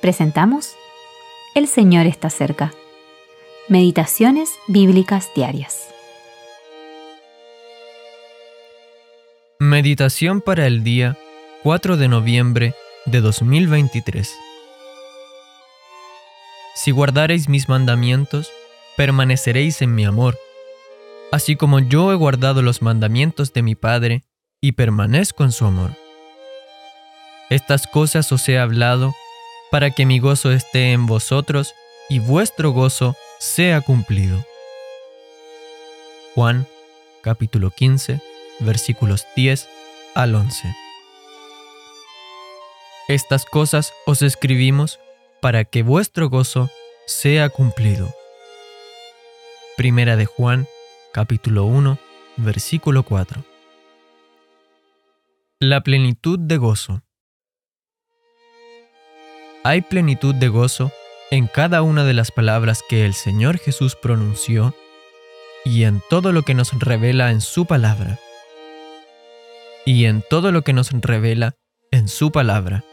presentamos El Señor está cerca. Meditaciones Bíblicas Diarias. Meditación para el día 4 de noviembre de 2023. Si guardareis mis mandamientos, permaneceréis en mi amor, así como yo he guardado los mandamientos de mi Padre y permanezco en su amor. Estas cosas os he hablado para que mi gozo esté en vosotros y vuestro gozo sea cumplido. Juan capítulo 15 versículos 10 al 11. Estas cosas os escribimos para que vuestro gozo sea cumplido. Primera de Juan capítulo 1 versículo 4. La plenitud de gozo. Hay plenitud de gozo en cada una de las palabras que el Señor Jesús pronunció y en todo lo que nos revela en su palabra. Y en todo lo que nos revela en su palabra.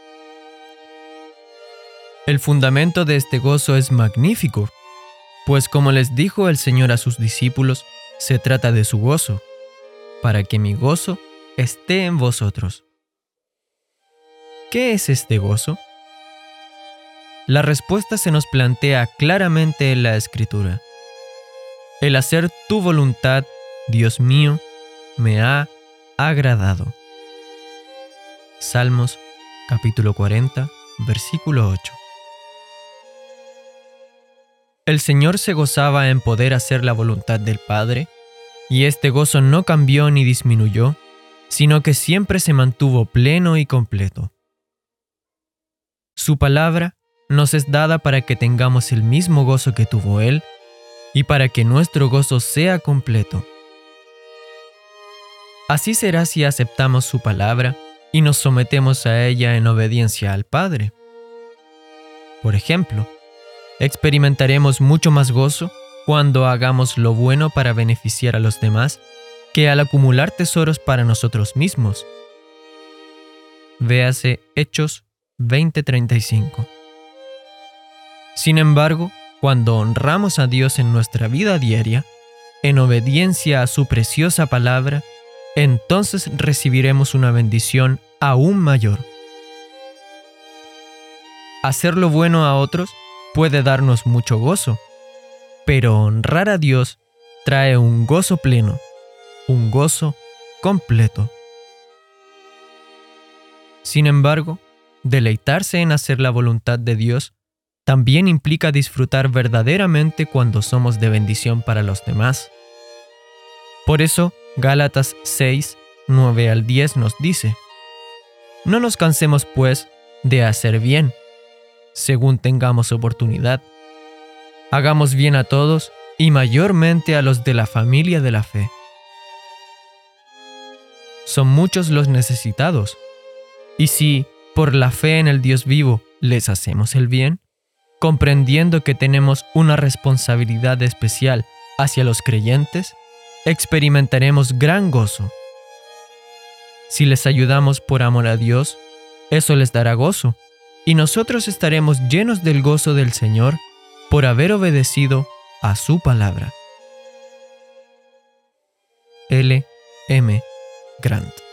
El fundamento de este gozo es magnífico, pues como les dijo el Señor a sus discípulos, se trata de su gozo, para que mi gozo esté en vosotros. ¿Qué es este gozo? La respuesta se nos plantea claramente en la Escritura. El hacer tu voluntad, Dios mío, me ha agradado. Salmos capítulo 40, versículo 8. El Señor se gozaba en poder hacer la voluntad del Padre, y este gozo no cambió ni disminuyó, sino que siempre se mantuvo pleno y completo. Su palabra nos es dada para que tengamos el mismo gozo que tuvo Él y para que nuestro gozo sea completo. Así será si aceptamos su palabra y nos sometemos a ella en obediencia al Padre. Por ejemplo, experimentaremos mucho más gozo cuando hagamos lo bueno para beneficiar a los demás que al acumular tesoros para nosotros mismos. Véase Hechos 20:35. Sin embargo, cuando honramos a Dios en nuestra vida diaria, en obediencia a su preciosa palabra, entonces recibiremos una bendición aún mayor. Hacer lo bueno a otros puede darnos mucho gozo, pero honrar a Dios trae un gozo pleno, un gozo completo. Sin embargo, deleitarse en hacer la voluntad de Dios también implica disfrutar verdaderamente cuando somos de bendición para los demás. Por eso, Gálatas 6, 9 al 10 nos dice, No nos cansemos pues de hacer bien, según tengamos oportunidad. Hagamos bien a todos y mayormente a los de la familia de la fe. Son muchos los necesitados, y si, por la fe en el Dios vivo, les hacemos el bien, comprendiendo que tenemos una responsabilidad especial hacia los creyentes, experimentaremos gran gozo. Si les ayudamos por amor a Dios, eso les dará gozo, y nosotros estaremos llenos del gozo del Señor por haber obedecido a su palabra. L. M. Grant